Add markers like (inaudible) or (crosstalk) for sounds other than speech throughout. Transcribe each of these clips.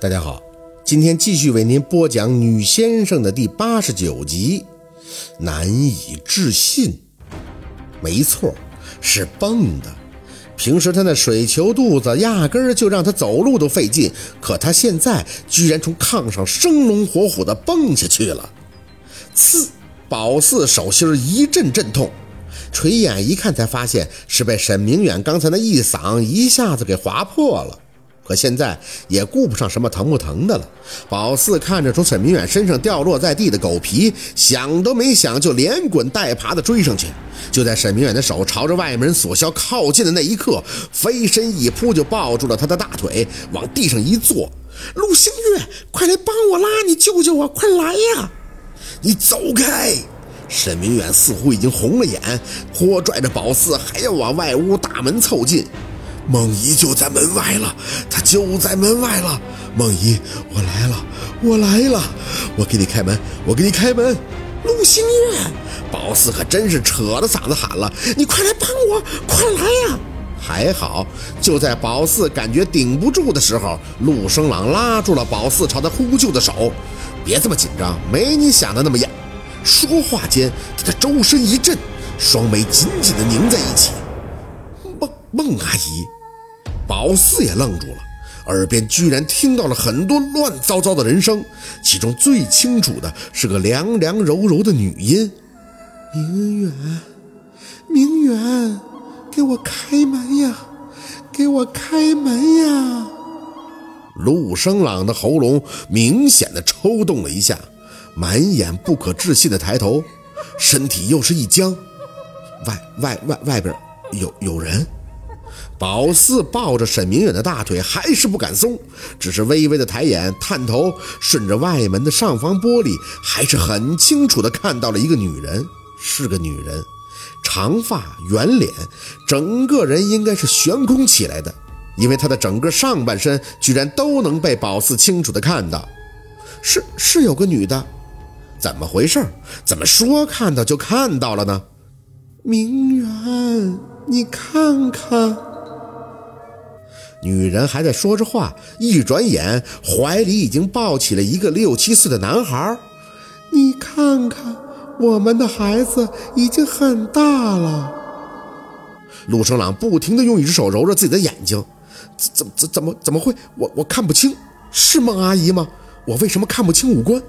大家好，今天继续为您播讲《女先生》的第八十九集，难以置信。没错，是蹦的。平时他那水球肚子压根儿就让他走路都费劲，可他现在居然从炕上生龙活虎的蹦下去了。刺，宝四手心一阵阵痛，垂眼一看才发现是被沈明远刚才那一嗓一下子给划破了。可现在也顾不上什么疼不疼的了。宝四看着从沈明远身上掉落在地的狗皮，想都没想就连滚带爬的追上去。就在沈明远的手朝着外门锁销靠近的那一刻，飞身一扑就抱住了他的大腿，往地上一坐。陆星月，快来帮我拉你救救我！快来呀！你走开！沈明远似乎已经红了眼，拖拽着宝四还要往外屋大门凑近。梦怡就在门外了，她就在门外了。梦怡，我来了，我来了，我给你开门，我给你开门。陆星月，宝四可真是扯着嗓子喊了：“你快来帮我，快来呀！”还好，就在宝四感觉顶不住的时候，陆生朗拉住了宝四朝他呼救的手：“别这么紧张，没你想的那么严。”说话间，他的周身一震，双眉紧紧地拧在一起。孟孟阿姨。宝四也愣住了，耳边居然听到了很多乱糟糟的人声，其中最清楚的是个凉凉柔柔的女音：“明远，明远，给我开门呀，给我开门呀！”陆生朗的喉咙明显的抽动了一下，满眼不可置信的抬头，身体又是一僵：“外外外外边有有人。”宝四抱着沈明远的大腿，还是不敢松，只是微微的抬眼探头，顺着外门的上方玻璃，还是很清楚的看到了一个女人，是个女人，长发圆脸，整个人应该是悬空起来的，因为她的整个上半身居然都能被宝四清楚的看到，是是有个女的，怎么回事？怎么说看到就看到了呢？明远，你看看。女人还在说着话，一转眼，怀里已经抱起了一个六七岁的男孩。你看看，我们的孩子已经很大了。陆生朗不停地用一只手揉着自己的眼睛，怎怎怎怎么怎么会？我我看不清，是孟阿姨吗？我为什么看不清五官？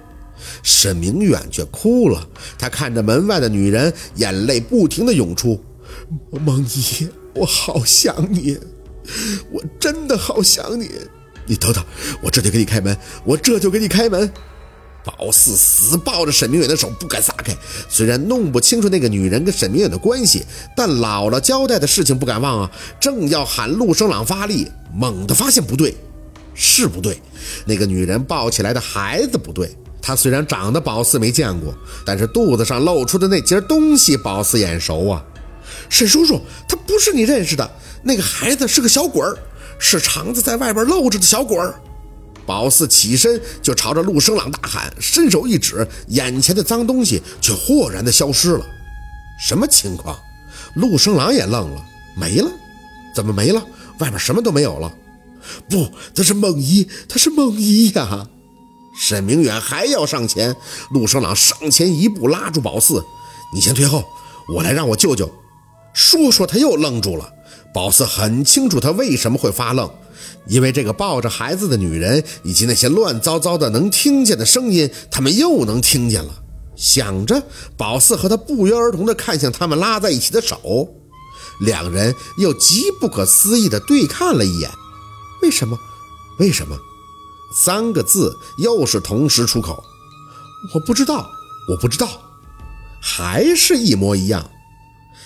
沈明远却哭了，他看着门外的女人，眼泪不停地涌出。梦姨，我好想你。我真的好想你，你等等，我这就给你开门，我这就给你开门。宝四死抱着沈明远的手不敢撒开，虽然弄不清楚那个女人跟沈明远的关系，但姥姥交代的事情不敢忘啊。正要喊陆生朗发力，猛地发现不对，是不对，那个女人抱起来的孩子不对。他虽然长得宝四没见过，但是肚子上露出的那截东西，宝四眼熟啊。沈叔叔，他不是你认识的那个孩子，是个小鬼儿，是肠子在外边露着的小鬼儿。宝四起身就朝着陆生朗大喊，伸手一指，眼前的脏东西却豁然的消失了。什么情况？陆生朗也愣了，没了？怎么没了？外面什么都没有了？不，他是梦一，他是梦一呀！沈明远还要上前，陆生朗上前一步拉住宝四：“你先退后，我来让我舅舅。”说说，他又愣住了。宝四很清楚他为什么会发愣，因为这个抱着孩子的女人以及那些乱糟糟的能听见的声音，他们又能听见了。想着，宝四和他不约而同地看向他们拉在一起的手，两人又极不可思议地对看了一眼。为什么？为什么？三个字又是同时出口。我不知道，我不知道，还是一模一样。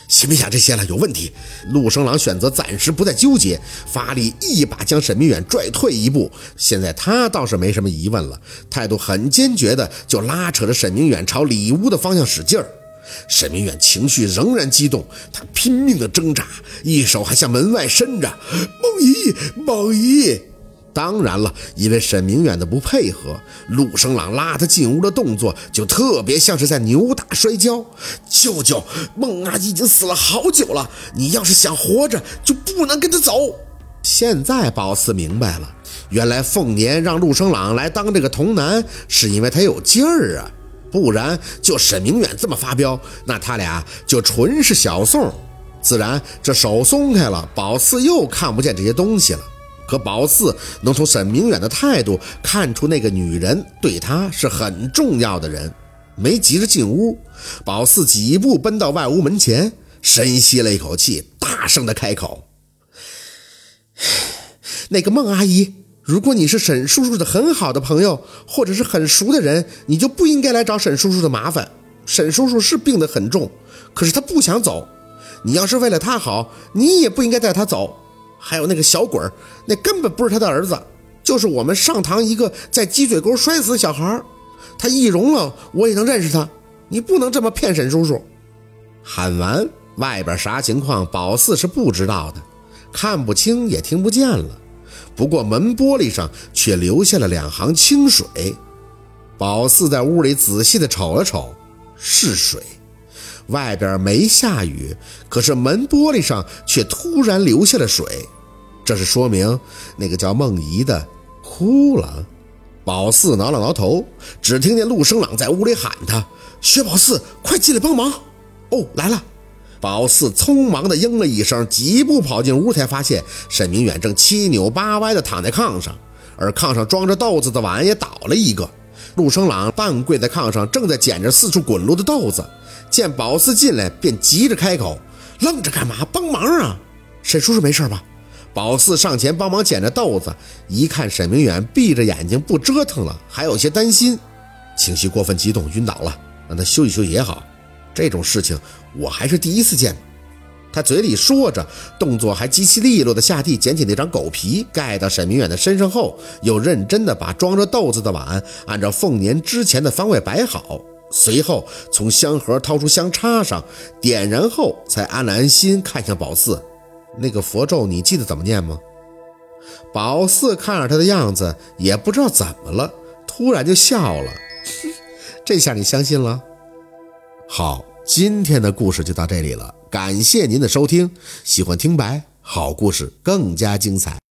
先别想这些了，有问题。陆生朗选择暂时不再纠结，发力一把将沈明远拽退一步。现在他倒是没什么疑问了，态度很坚决的就拉扯着沈明远朝里屋的方向使劲儿。沈明远情绪仍然激动，他拼命的挣扎，一手还向门外伸着。梦怡，梦怡。当然了，因为沈明远的不配合，陆生朗拉他进屋的动作就特别像是在扭打摔跤。舅舅，孟阿姨已经死了好久了，你要是想活着，就不能跟他走。现在宝四明白了，原来凤年让陆生朗来当这个童男，是因为他有劲儿啊，不然就沈明远这么发飙，那他俩就纯是小宋。自然，这手松开了，宝四又看不见这些东西了。可宝四能从沈明远的态度看出，那个女人对他是很重要的人。没急着进屋，宝四几步奔到外屋门前，深吸了一口气，大声的开口。(sighs) 那个孟阿姨，如果你是沈叔叔的很好的朋友，或者是很熟的人，你就不应该来找沈叔叔的麻烦。沈叔叔是病得很重，可是他不想走。你要是为了他好，你也不应该带他走。还有那个小鬼儿，那根本不是他的儿子，就是我们上堂一个在鸡嘴沟摔死的小孩他易容了，我也能认识他。你不能这么骗沈叔叔。喊完，外边啥情况，宝四是不知道的。看不清也听不见了，不过门玻璃上却留下了两行清水。宝四在屋里仔细的瞅了瞅，是水。外边没下雨，可是门玻璃上却突然流下了水，这是说明那个叫梦怡的哭了。宝四挠了挠头，只听见陆生朗在屋里喊他：“薛宝四，快进来帮忙！”哦，来了。宝四匆忙地应了一声，疾步跑进屋，才发现沈明远正七扭八歪地躺在炕上，而炕上装着豆子的碗也倒了一个。陆生朗半跪在炕上，正在捡着四处滚落的豆子，见宝四进来，便急着开口：“愣着干嘛？帮忙啊！沈叔叔没事吧？”宝四上前帮忙捡着豆子，一看沈明远闭着眼睛不折腾了，还有些担心，情绪过分激动晕倒了，让他休息休息也好。这种事情我还是第一次见。他嘴里说着，动作还极其利落的下地捡起那张狗皮盖到沈明远的身上后，又认真的把装着豆子的碗按照凤年之前的方位摆好，随后从香盒掏出香插上，点燃后才安了安心，看向宝四：“那个佛咒你记得怎么念吗？”宝四看着他的样子，也不知道怎么了，突然就笑了：“ (laughs) 这下你相信了？”好，今天的故事就到这里了。感谢您的收听，喜欢听白好故事更加精彩。